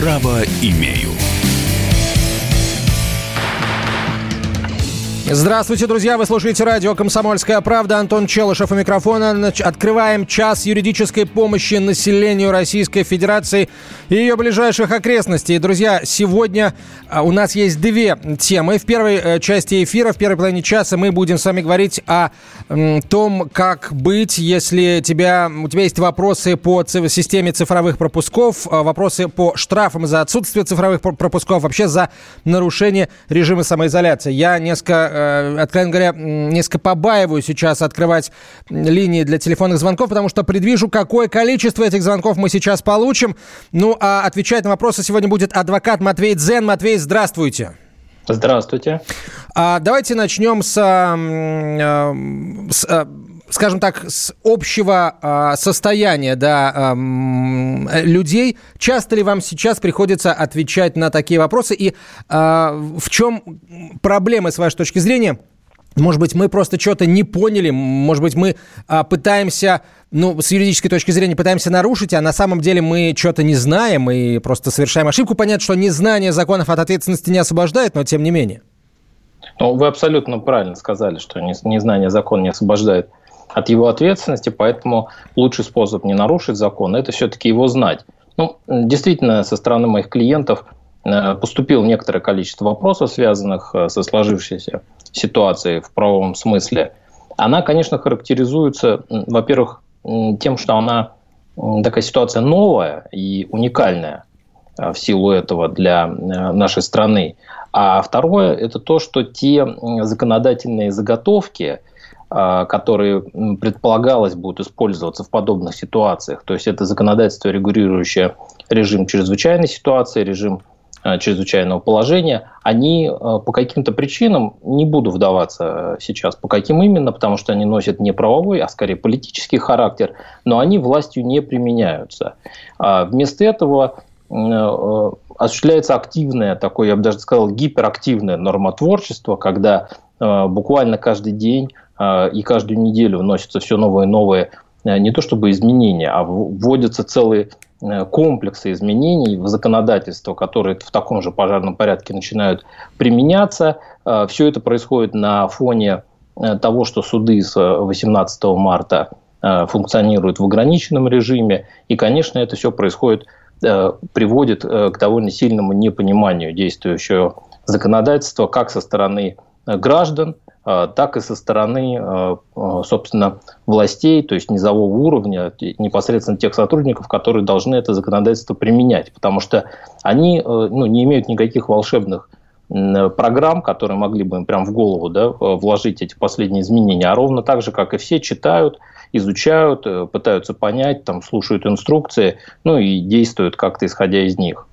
Право имею. Здравствуйте, друзья! Вы слушаете радио «Комсомольская правда». Антон Челышев у микрофона. Открываем час юридической помощи населению Российской Федерации и ее ближайших окрестностей. Друзья, сегодня а, у нас есть две темы. В первой э, части эфира, в первой половине часа мы будем с вами говорить о том, как быть, если тебя, у тебя есть вопросы по системе цифровых пропусков, а, вопросы по штрафам за отсутствие цифровых пропусков, вообще за нарушение режима самоизоляции. Я несколько э, откровенно говоря, несколько побаиваю сейчас открывать линии для телефонных звонков, потому что предвижу, какое количество этих звонков мы сейчас получим. Ну, а отвечать на вопросы сегодня будет адвокат Матвей Дзен. Матвей, здравствуйте. Здравствуйте. А, давайте начнем с, э, с э, скажем так, с общего э, состояния да, э, людей. Часто ли вам сейчас приходится отвечать на такие вопросы? И э, в чем проблемы, с вашей точки зрения? Может быть, мы просто что-то не поняли, может быть, мы а, пытаемся, ну, с юридической точки зрения пытаемся нарушить, а на самом деле мы что-то не знаем и просто совершаем ошибку. Понятно, что незнание законов от ответственности не освобождает, но тем не менее. Ну, вы абсолютно правильно сказали, что незнание закона не освобождает от его ответственности, поэтому лучший способ не нарушить закон – это все-таки его знать. Ну, действительно, со стороны моих клиентов э, поступило некоторое количество вопросов, связанных э, со сложившейся ситуацией в правовом смысле. Она, конечно, характеризуется, во-первых, тем, что она такая ситуация новая и уникальная э, в силу этого для нашей страны. А второе – это то, что те законодательные заготовки, которые предполагалось будут использоваться в подобных ситуациях. То есть это законодательство, регулирующее режим чрезвычайной ситуации, режим а, чрезвычайного положения, они а, по каким-то причинам, не буду вдаваться сейчас, по каким именно, потому что они носят не правовой, а скорее политический характер, но они властью не применяются. Вместо этого осуществляется активное, такое, я бы даже сказал, гиперактивное нормотворчество, когда буквально каждый день а, и каждую неделю вносятся все новые и новые э, не то чтобы изменения, а вводятся целые э, комплексы изменений в законодательство, которые в таком же пожарном порядке начинают применяться. А, все это происходит на фоне э, того, что суды с 18 марта функционируют в ограниченном режиме. И, конечно, это все происходит, приводит к довольно сильному непониманию действующего законодательства как со стороны граждан, а, так и со стороны, а, а, собственно, властей, то есть низового уровня, непосредственно тех сотрудников, которые должны это законодательство применять, потому что они ну, не имеют никаких волшебных программ, которые могли бы им прям в голову да, вложить эти последние изменения, а ровно так же, как и все, читают, изучают, э, пытаются понять, там, слушают инструкции, ну и действуют как-то исходя из них.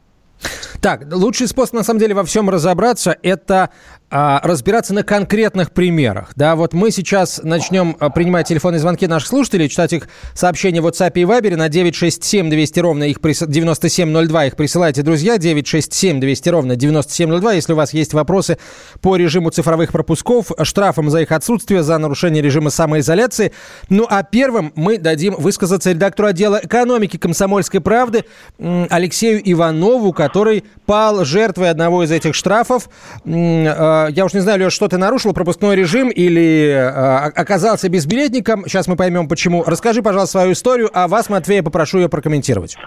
Так, лучший способ, на самом деле, во всем разобраться – это а, разбираться на конкретных примерах. Да, вот мы сейчас начнем а, принимать телефонные звонки наших слушателей, читать их сообщения в WhatsApp и Viber на 967 200 ровно их прис... 9702 их присылайте, друзья, 967 200 ровно 9702, если у вас есть вопросы по режиму цифровых пропусков, штрафам за их отсутствие, за нарушение режима самоизоляции. Ну, а первым мы дадим высказаться редактору отдела экономики «Комсомольской правды» Алексею Иванову, который пал жертвой одного из этих штрафов. А, я уж не знаю, Леш, что ты нарушил, пропускной режим или э, оказался безбилетником. Сейчас мы поймем, почему. Расскажи, пожалуйста, свою историю, а вас, Матвея, попрошу ее прокомментировать.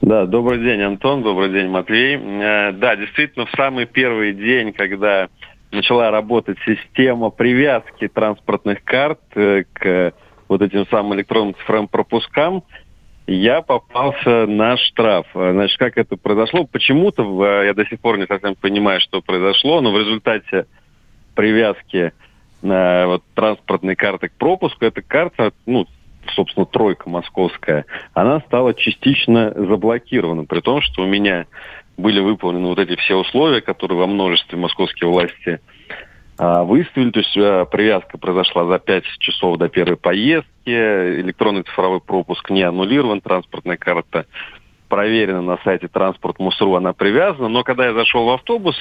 Да, добрый день, Антон, добрый день, Матвей. Э, да, действительно, в самый первый день, когда начала работать система привязки транспортных карт э, к вот этим самым электронным цифровым пропускам, я попался на штраф. Значит, как это произошло? Почему-то, я до сих пор не совсем понимаю, что произошло, но в результате привязки на вот, транспортной карты к пропуску, эта карта, ну, собственно, тройка московская, она стала частично заблокирована, при том, что у меня были выполнены вот эти все условия, которые во множестве московские власти выставили, то есть а, привязка произошла за 5 часов до первой поездки, электронный цифровой пропуск не аннулирован, транспортная карта проверена на сайте Транспорт Мусру, она привязана, но когда я зашел в автобус,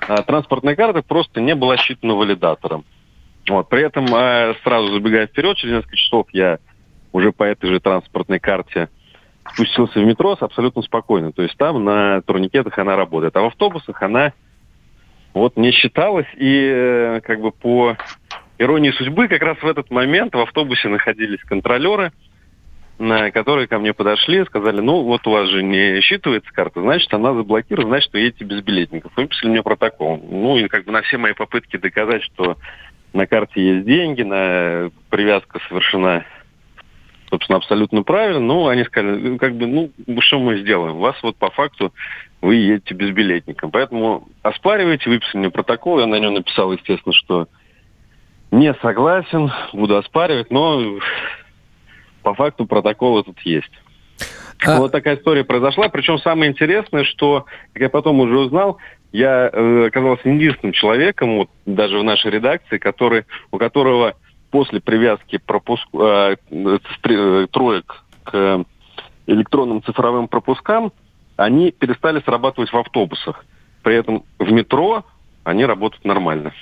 а, транспортная карта просто не была считана валидатором. Вот. При этом, сразу забегая вперед, через несколько часов я уже по этой же транспортной карте спустился в метро абсолютно спокойно. То есть там на турникетах она работает. А в автобусах она вот не считалась. И э, как бы по иронии судьбы как раз в этот момент в автобусе находились контролеры, на которые ко мне подошли, сказали, ну вот у вас же не считывается карта, значит она заблокирована, значит вы едете без билетников. Выписали мне протокол. Ну и как бы на все мои попытки доказать, что на карте есть деньги, на привязка совершена собственно, абсолютно правильно. Ну, они сказали, «Ну, как бы, ну, что мы сделаем? Вас вот по факту вы едете безбилетником. Поэтому оспаривайте, выписали мне протокол, я на нем написал, естественно, что не согласен, буду оспаривать, но по факту протокол этот есть. А... Вот такая история произошла. Причем самое интересное, что, как я потом уже узнал, я э, оказался единственным человеком, вот даже в нашей редакции, который, у которого после привязки пропуск, э, э, троек к электронным цифровым пропускам, они перестали срабатывать в автобусах. При этом в метро они работают нормально.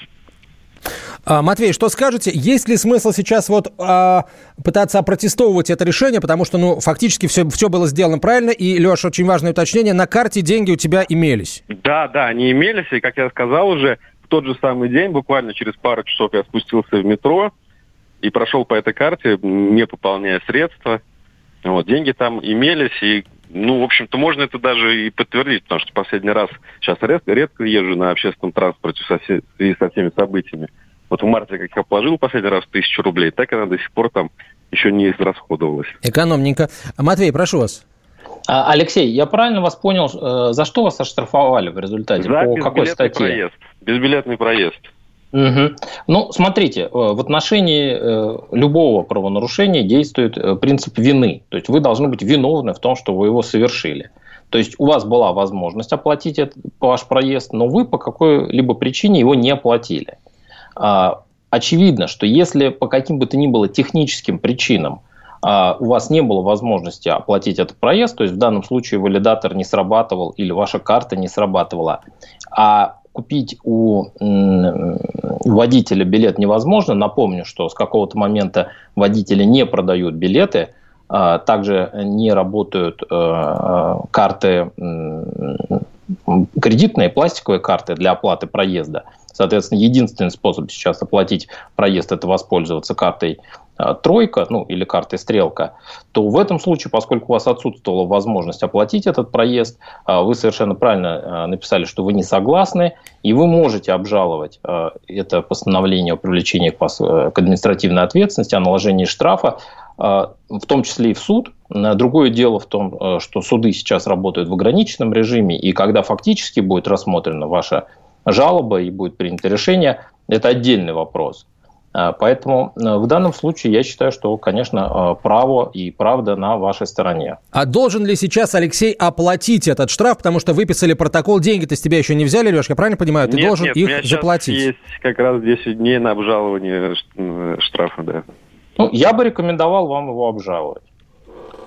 А, Матвей, что скажете? Есть ли смысл сейчас вот а, пытаться опротестовывать это решение, потому что, ну, фактически все, все было сделано правильно, и, Леша, очень важное уточнение, на карте деньги у тебя имелись? Да, да, они имелись, и, как я сказал уже, в тот же самый день, буквально через пару часов я спустился в метро, и прошел по этой карте, не пополняя средства. Вот, деньги там имелись, и, ну, в общем-то, можно это даже и подтвердить, потому что последний раз сейчас редко, редко езжу на общественном транспорте со, все, со всеми событиями. Вот в марте, как я положил последний раз тысячу рублей, так она до сих пор там еще не израсходовалась. Экономненько. Матвей, прошу вас. А, Алексей, я правильно вас понял, э, за что вас оштрафовали в результате? За По какой статье? Проезд. Безбилетный проезд. Угу. Ну, смотрите, э, в отношении э, любого правонарушения действует э, принцип вины. То есть вы должны быть виновны в том, что вы его совершили. То есть у вас была возможность оплатить этот, ваш проезд, но вы по какой-либо причине его не оплатили. А, очевидно, что если по каким бы то ни было техническим причинам а, у вас не было возможности оплатить этот проезд, то есть в данном случае валидатор не срабатывал или ваша карта не срабатывала, а купить у водителя билет невозможно. Напомню, что с какого-то момента водители не продают билеты, а, также не работают э, карты, кредитные, пластиковые карты для оплаты проезда. Соответственно, единственный способ сейчас оплатить проезд – это воспользоваться картой тройка, ну или картой стрелка, то в этом случае, поскольку у вас отсутствовала возможность оплатить этот проезд, э, вы совершенно правильно э, написали, что вы не согласны, и вы можете обжаловать это постановление о привлечении к административной ответственности, о наложении штрафа, в том числе и в суд. Другое дело в том, что суды сейчас работают в ограниченном режиме, и когда фактически будет рассмотрена ваша жалоба и будет принято решение, это отдельный вопрос. А, поэтому э, в данном случае я считаю, что, конечно, э, право и правда на вашей стороне. А должен ли сейчас Алексей оплатить этот штраф, потому что выписали протокол, деньги-то с тебя еще не взяли, Леш, я правильно понимаю? Ты нет, должен нет, их заплатить. есть как раз 10 дней на обжалование э, штрафа, да. Ну, я бы рекомендовал вам его обжаловать.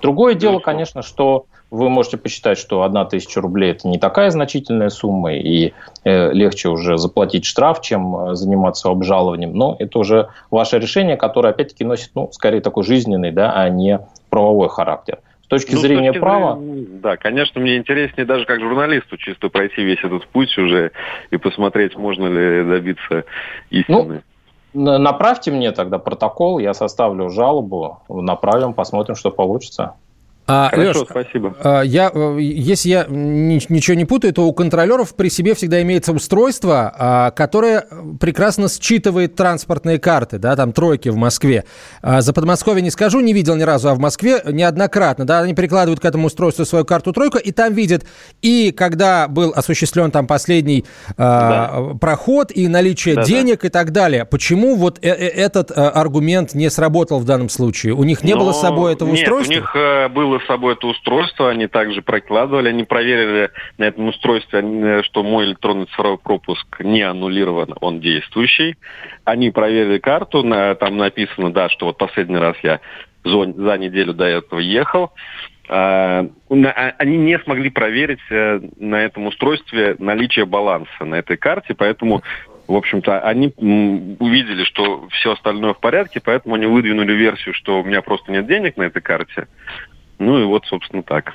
Другое дело, конечно, что вы можете посчитать, что одна тысяча рублей – это не такая значительная сумма, и э, легче уже заплатить штраф, чем э, заниматься обжалованием. Но это уже ваше решение, которое, опять-таки, носит, ну, скорее такой жизненный, да, а не правовой характер. С точки ну, зрения с точки права... Зрения, да, конечно, мне интереснее даже как журналисту чисто пройти весь этот путь уже и посмотреть, можно ли добиться истины. Ну, направьте мне тогда протокол, я составлю жалобу, направим, посмотрим, что получится. А, Хорошо, Леш, спасибо. А, я, э, если я ничего не путаю, то у контролеров при себе всегда имеется устройство, а, которое прекрасно считывает транспортные карты, да, там тройки в Москве. А, за Подмосковье не скажу, не видел ни разу, а в Москве неоднократно, да, они прикладывают к этому устройству свою карту тройку, и там видят и когда был осуществлен там последний да. проход, и наличие да, денег да. и так далее. Почему вот э, э, этот аргумент не сработал в данном случае? У них не Но... было с собой этого нет, устройства? у них было было с собой это устройство, они также прокладывали, они проверили на этом устройстве, что мой электронный цифровой пропуск не аннулирован, он действующий. Они проверили карту, на, там написано, да, что вот последний раз я за, за неделю до этого ехал. А, а, они не смогли проверить э, на этом устройстве наличие баланса на этой карте, поэтому в общем-то, они увидели, что все остальное в порядке, поэтому они выдвинули версию, что у меня просто нет денег на этой карте. Ну и вот, собственно, так.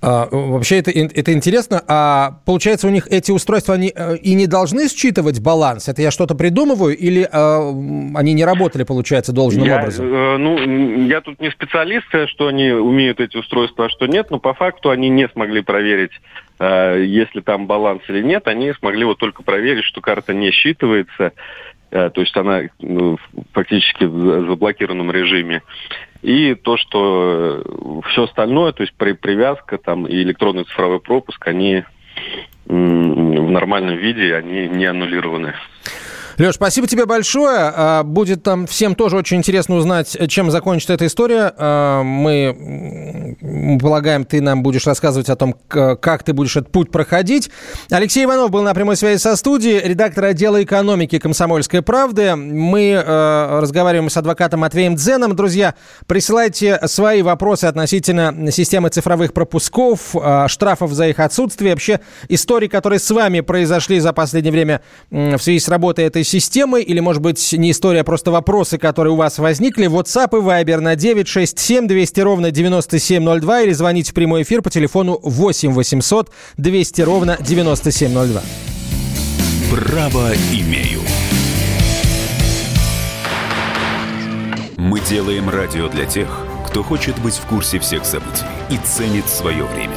А, вообще это, это интересно. А получается, у них эти устройства они э, и не должны считывать баланс? Это я что-то придумываю? Или а, они не работали, получается, должным я, образом? Э, ну, я тут не специалист, э, что они умеют эти устройства, а что нет, но по факту они не смогли проверить, э, если там баланс или нет. Они смогли вот только проверить, что карта не считывается. Э, то есть она ну, фактически в заблокированном режиме. И то, что э, все остальное, то есть при, привязка там, и электронный цифровой пропуск, они в нормальном виде, они не аннулированы. Леш, спасибо тебе большое. А, будет там всем тоже очень интересно узнать, чем закончится эта история. А, мы полагаем, ты нам будешь рассказывать о том, как ты будешь этот путь проходить. Алексей Иванов был на прямой связи со студией, редактор отдела экономики «Комсомольской правды». Мы а, разговариваем с адвокатом Матвеем Дзеном. Друзья, присылайте свои вопросы относительно системы цифровых пропусков, штрафов за их отсутствие, вообще истории, которые с вами произошли за последнее время в связи с работой этой системы, или, может быть, не история, а просто вопросы, которые у вас возникли, WhatsApp и Viber на 967 200 ровно 9702 или звоните в прямой эфир по телефону 8 800 200 ровно 9702. Право имею. Мы делаем радио для тех, кто хочет быть в курсе всех событий и ценит свое время.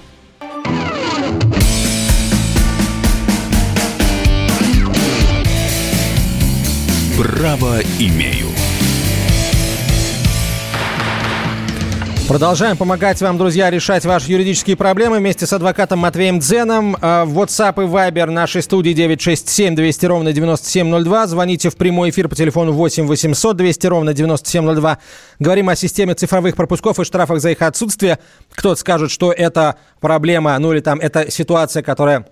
Право имею. Продолжаем помогать вам, друзья, решать ваши юридические проблемы вместе с адвокатом Матвеем Дзеном. А, WhatsApp и Viber нашей студии 967 200 ровно 9702. Звоните в прямой эфир по телефону 8 800 200 ровно 9702. Говорим о системе цифровых пропусков и штрафах за их отсутствие. Кто-то скажет, что это проблема, ну или там это ситуация, которая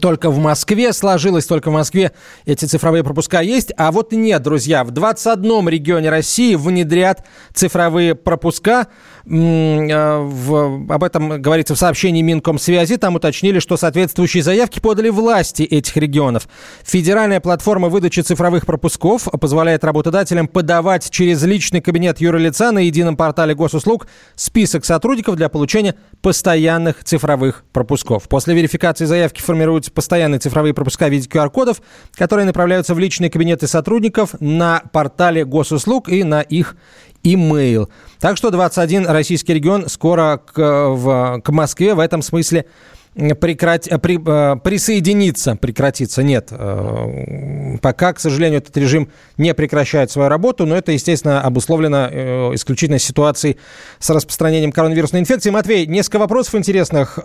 только в Москве сложилось, только в Москве эти цифровые пропуска есть. А вот нет, друзья, в 21 регионе России внедрят цифровые пропуска. Э, в, об этом говорится в сообщении Минкомсвязи. Там уточнили, что соответствующие заявки подали власти этих регионов. Федеральная платформа выдачи цифровых пропусков позволяет работодателям подавать через личный кабинет юрлица на едином портале госуслуг список сотрудников для получения постоянных цифровых пропусков. После верификации заявки формируют формируются постоянные цифровые пропуска в виде QR-кодов, которые направляются в личные кабинеты сотрудников на портале госуслуг и на их имейл. Так что 21 российский регион скоро к, в, к Москве в этом смысле прекрати, э, при, э, присоединиться, прекратиться, нет. Э, пока, к сожалению, этот режим не прекращает свою работу, но это, естественно, обусловлено исключительно ситуацией с распространением коронавирусной инфекции. Матвей, несколько вопросов интересных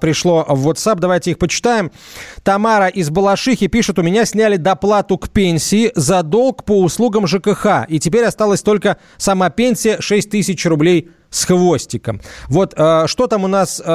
пришло в WhatsApp, давайте их почитаем. Тамара из Балашихи пишет, у меня сняли доплату к пенсии за долг по услугам ЖКХ, и теперь осталась только сама пенсия 6 тысяч рублей с хвостиком. Вот э, что там у нас, э,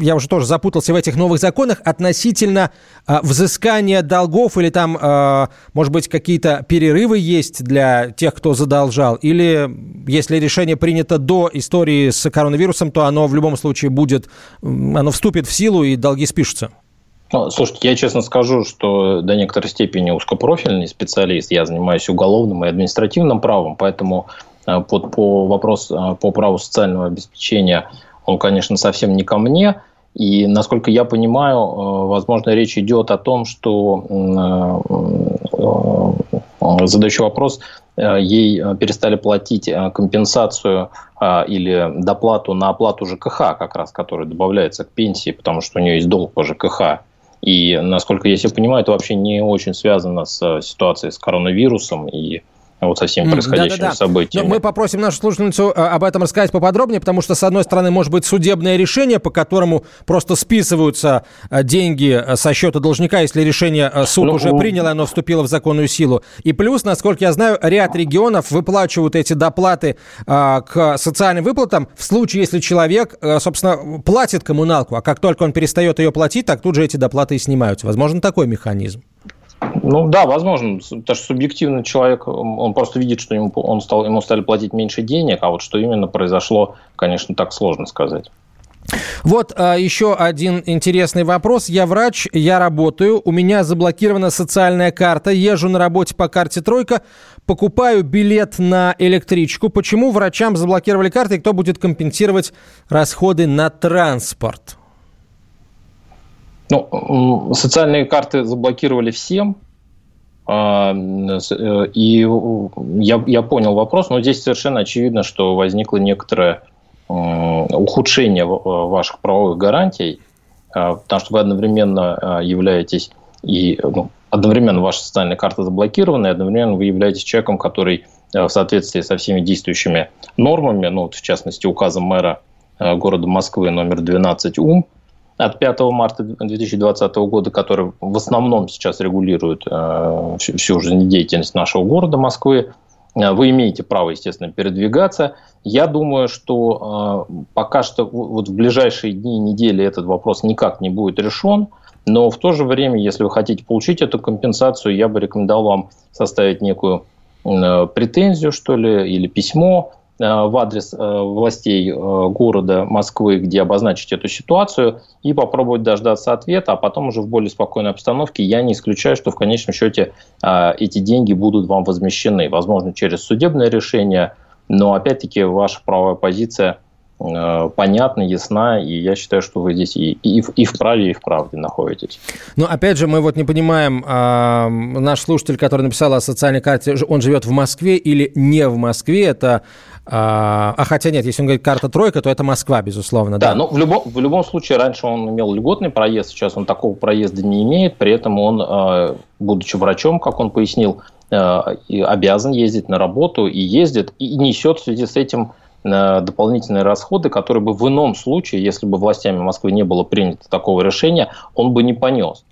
я уже тоже запутался в этих новых законах, относительно э, взыскания долгов или там, э, может быть, какие-то перерывы есть для тех, кто задолжал? Или если решение принято до истории с коронавирусом, то оно в любом случае будет, оно вступит в силу и долги спишутся? Ну, слушайте, я честно скажу, что до некоторой степени узкопрофильный специалист. Я занимаюсь уголовным и административным правом, поэтому вот э, по вопросу э, по праву социального обеспечения, он, конечно, совсем не ко мне. И, насколько я понимаю, э, возможно, речь идет о том, что задающий вопрос, ей перестали платить компенсацию или доплату на оплату ЖКХ, как раз, которая добавляется к пенсии, потому что у нее есть долг по ЖКХ. И, насколько я себе понимаю, это вообще не очень связано с ситуацией с коронавирусом и вот со всеми происходящими да, да. Но мы попросим нашу слушательницу э, об этом рассказать поподробнее, потому что, с одной стороны, может быть судебное решение, по которому просто списываются э, деньги э, со счета должника, если решение суд ну, уже принял, оно вступило в законную силу. И плюс, насколько я знаю, ряд регионов выплачивают эти доплаты к социальным выплатам в случае, если человек, собственно, платит коммуналку, а как только он перестает ее платить, так тут же эти доплаты и снимаются. Возможно, такой механизм. Ну да, возможно. Потому что субъективно человек, он просто видит, что ему, он стал, ему стали платить меньше денег, а вот что именно произошло, конечно, так сложно сказать. Вот а, еще один интересный вопрос. Я врач, я работаю, у меня заблокирована социальная карта, езжу на работе по карте «Тройка», покупаю билет на электричку. Почему врачам заблокировали карты и кто будет компенсировать расходы на транспорт? Ну, социальные карты заблокировали всем, и я, я понял вопрос, но здесь совершенно очевидно, что возникло некоторое ухудшение ваших правовых гарантий, а, потому что вы одновременно а, являетесь и ну, одновременно ваша социальная карта заблокирована, и одновременно вы являетесь человеком, который в соответствии со всеми действующими нормами, ну, вот в частности, указом мэра города Москвы номер 12 УМ, от 5 марта 2020 года, который в основном сейчас регулирует э, всю, всю жизнедеятельность нашего города Москвы. Э, вы имеете право, естественно, передвигаться. Я думаю, что э, пока что вот в ближайшие дни, недели этот вопрос никак не будет решен. Но в то же время, если вы хотите получить эту компенсацию, я бы рекомендовал вам составить некую э, претензию, что ли, или письмо в адрес э, властей э, города Москвы, где обозначить эту ситуацию и попробовать дождаться ответа, а потом уже в более спокойной обстановке. Я не исключаю, что в конечном счете эти деньги будут вам возмещены, возможно, через судебное решение, но опять-таки ваша правовая позиция понятна, ясна, и я считаю, что вы здесь и, и, и в праве, и в правде находитесь. Но опять же, мы вот не понимаем, э, наш слушатель, который написал о социальной карте, он живет в Москве или не в Москве, это а, а хотя нет, если он говорит карта тройка, то это Москва, безусловно. Да, да. но в любом, в любом случае раньше он имел льготный проезд, сейчас он такого проезда не имеет, при этом он, а, будучи врачом, как он пояснил, а, обязан ездить на работу и ездит, и несет в связи с этим дополнительные расходы, которые бы в ином случае, если бы властями Москвы не было принято такого решения, он бы не понес.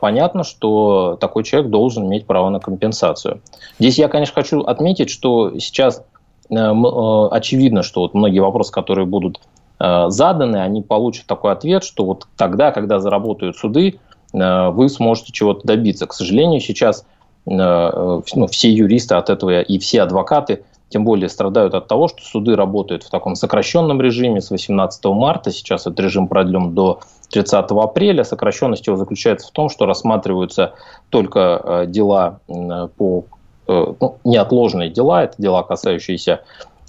Понятно, что такой человек должен иметь право на компенсацию. Здесь я, конечно, хочу отметить, что сейчас очевидно, что вот многие вопросы, которые будут э, заданы, они получат такой ответ, что вот тогда, когда заработают суды, вы сможете чего-то добиться. К сожалению, сейчас ну, все юристы от этого и все адвокаты тем более страдают от того, что суды работают в таком сокращенном режиме с 18 марта. Сейчас этот режим продлен до 30 апреля. Сокращенность его заключается в том, что рассматриваются только дела по Э, ну, неотложные дела, это дела, касающиеся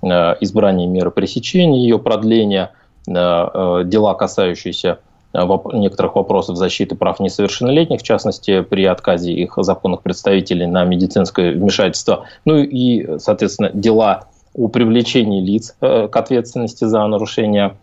э, избрания меры пресечения, ее продления, э, дела, касающиеся некоторых вопросов защиты прав несовершеннолетних, в частности, при отказе их законных представителей на медицинское вмешательство, ну и, соответственно, дела о привлечении лиц к ответственности за нарушение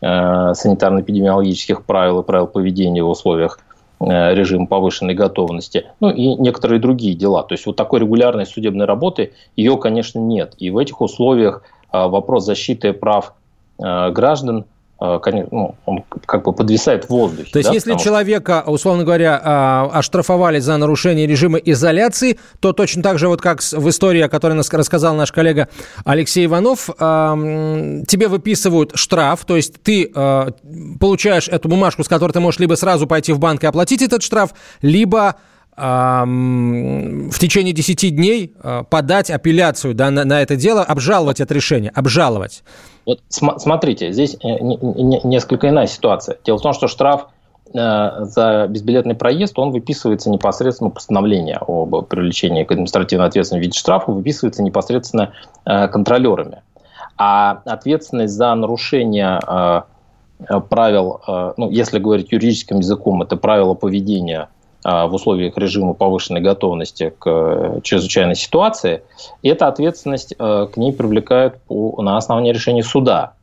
санитарно-эпидемиологических правил и правил поведения в условиях Э, режим повышенной готовности, ну и некоторые другие дела. То есть вот такой регулярной судебной работы, ее, конечно, нет. И в этих условиях э, вопрос защиты прав э, граждан – Э, ну, он как бы подвисает в воздухе. То есть, да, если человека, условно говоря, а, оштрафовали за нарушение режима изоляции, то точно так же, вот как в истории, о которой нас рассказал наш коллега Алексей Иванов, тебе выписывают штраф, то есть ты э, получаешь эту бумажку, с которой ты можешь либо сразу пойти в банк и оплатить этот штраф, либо в течение 10 дней э, подать апелляцию да, на, на это дело, обжаловать это решение, обжаловать. Вот см- смотрите, здесь э, несколько иная ситуация. Дело в том, что штраф э, за безбилетный проезд, он выписывается непосредственно постановление об привлечении к административной ответственности в виде штрафа, выписывается непосредственно контролерами. А ответственность за нарушение правил, ну, если говорить юридическим языком, это правила поведения в условиях режима повышенной готовности к э, чрезвычайной ситуации, эта ответственность э, к ней привлекают на основании решения суда.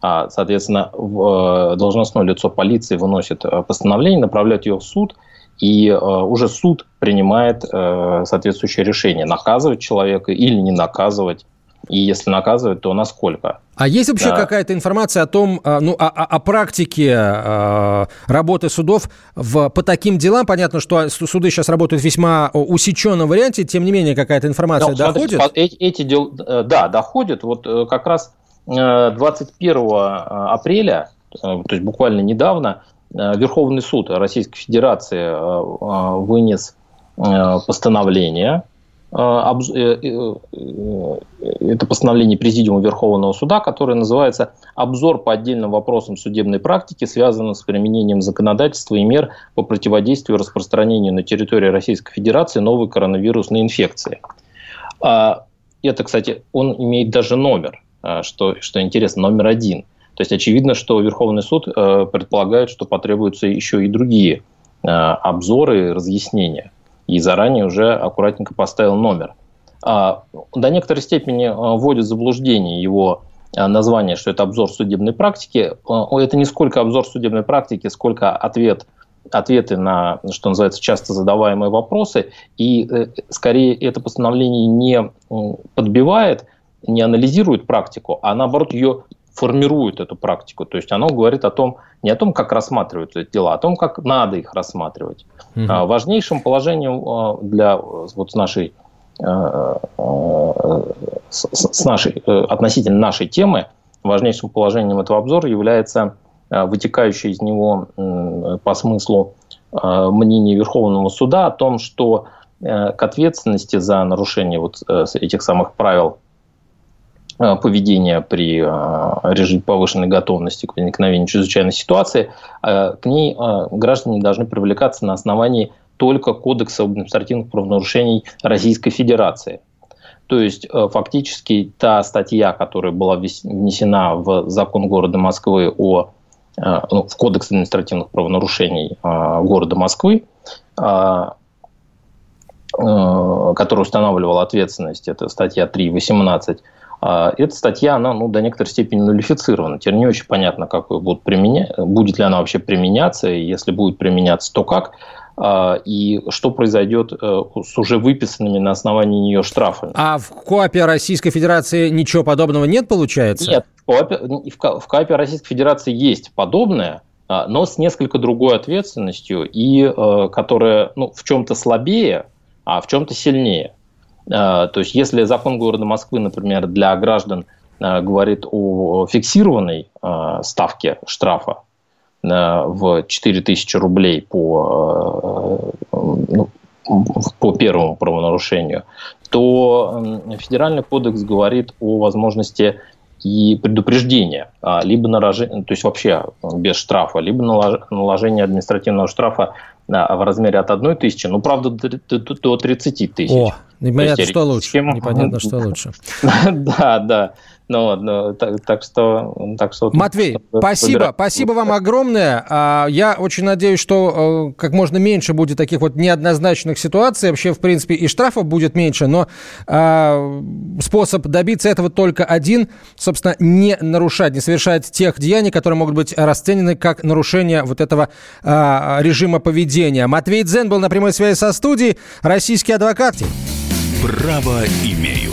А, соответственно, э, должностное лицо полиции выносит постановление, направляет ее в суд, и уже суд принимает соответствующее решение, наказывать человека или не наказывать, и если наказывать, то насколько. А есть вообще да. какая-то информация о том, э, ну, о, о практике э, работы судов в, по таким делам? Понятно, что суды сейчас работают в весьма усеченном варианте, тем не менее какая-то информация ну, доходит? Смотрите, эти, эти дел, э, да, доходят. Вот э, как раз 21 апреля, то есть буквально недавно, Верховный суд Российской Федерации вынес постановление Э, э, э, это постановление Президиума Верховного Суда, которое называется «Обзор по отдельным вопросам судебной практики, связанным с применением законодательства и мер по противодействию распространению на территории Российской Федерации новой коронавирусной инфекции». А, это, кстати, он имеет даже номер, что, что интересно, номер один. То есть очевидно, что Верховный суд предполагает, что потребуются еще и другие обзоры и разъяснения и заранее уже аккуратненько поставил номер. А, до некоторой степени а, вводит заблуждение его а, название, что это обзор судебной практики. Это не сколько обзор судебной практики, сколько ответ, ответы на, что называется, часто задаваемые вопросы. И э, скорее это постановление не подбивает, не анализирует практику, а наоборот ее формирует эту практику. То есть оно говорит о том, не о том, как рассматриваются эти дела, а о том, как надо их рассматривать. Угу. А, важнейшим положением а, для вот с нашей, а, с, с нашей э, относительно нашей темы, важнейшим положением этого обзора является вытекающее из него по смыслу мнение Верховного суда о том, что э, к ответственности за нарушение вот э, этих самых правил Э, поведения при э, режиме повышенной готовности к возникновению чрезвычайной ситуации, э, к ней граждане должны привлекаться на основании только Кодекса административных правонарушений Российской Федерации. То есть фактически та статья, которая была внесена в закон города Москвы о ну, в Кодекс административных правонарушений города Москвы, который устанавливал ответственность, это статья 3.18, а, эта статья, она ну, до некоторой степени нулифицирована. Теперь не очень понятно, как ее будут применять, будет ли она вообще применяться, и если будет применяться, то как, а, и что произойдет э, с уже выписанными на основании нее штрафами. А в КОАПе Российской Федерации ничего подобного нет, получается? Нет, в КОАПе, в КОАПе Российской Федерации есть подобное, а, но с несколько другой ответственностью, и э, которая ну, в чем-то слабее, а в чем-то сильнее. А, то есть если закон города Москвы, например, для граждан а, говорит о фиксированной а, ставке штрафа в 4000 рублей по, ну, по первому правонарушению, то Федеральный кодекс говорит о возможности и предупреждения, либо наложение, то есть вообще без штрафа, либо наложение административного штрафа в размере от 1 тысячи, ну, правда, до 30 тысяч. О, непонятно, что лучше. Непонятно, что лучше. Да, да. Ну, ну так, так что... Так что Матвей, спасибо, выбирать. спасибо вам огромное. А, я очень надеюсь, что э, как можно меньше будет таких вот неоднозначных ситуаций. Вообще, в принципе, и штрафов будет меньше, но а, способ добиться этого только один. Собственно, не нарушать, не совершать тех деяний, которые могут быть расценены как нарушение вот этого а, режима поведения. Матвей Дзен был на прямой связи со студией. Российский адвокат. Право имею.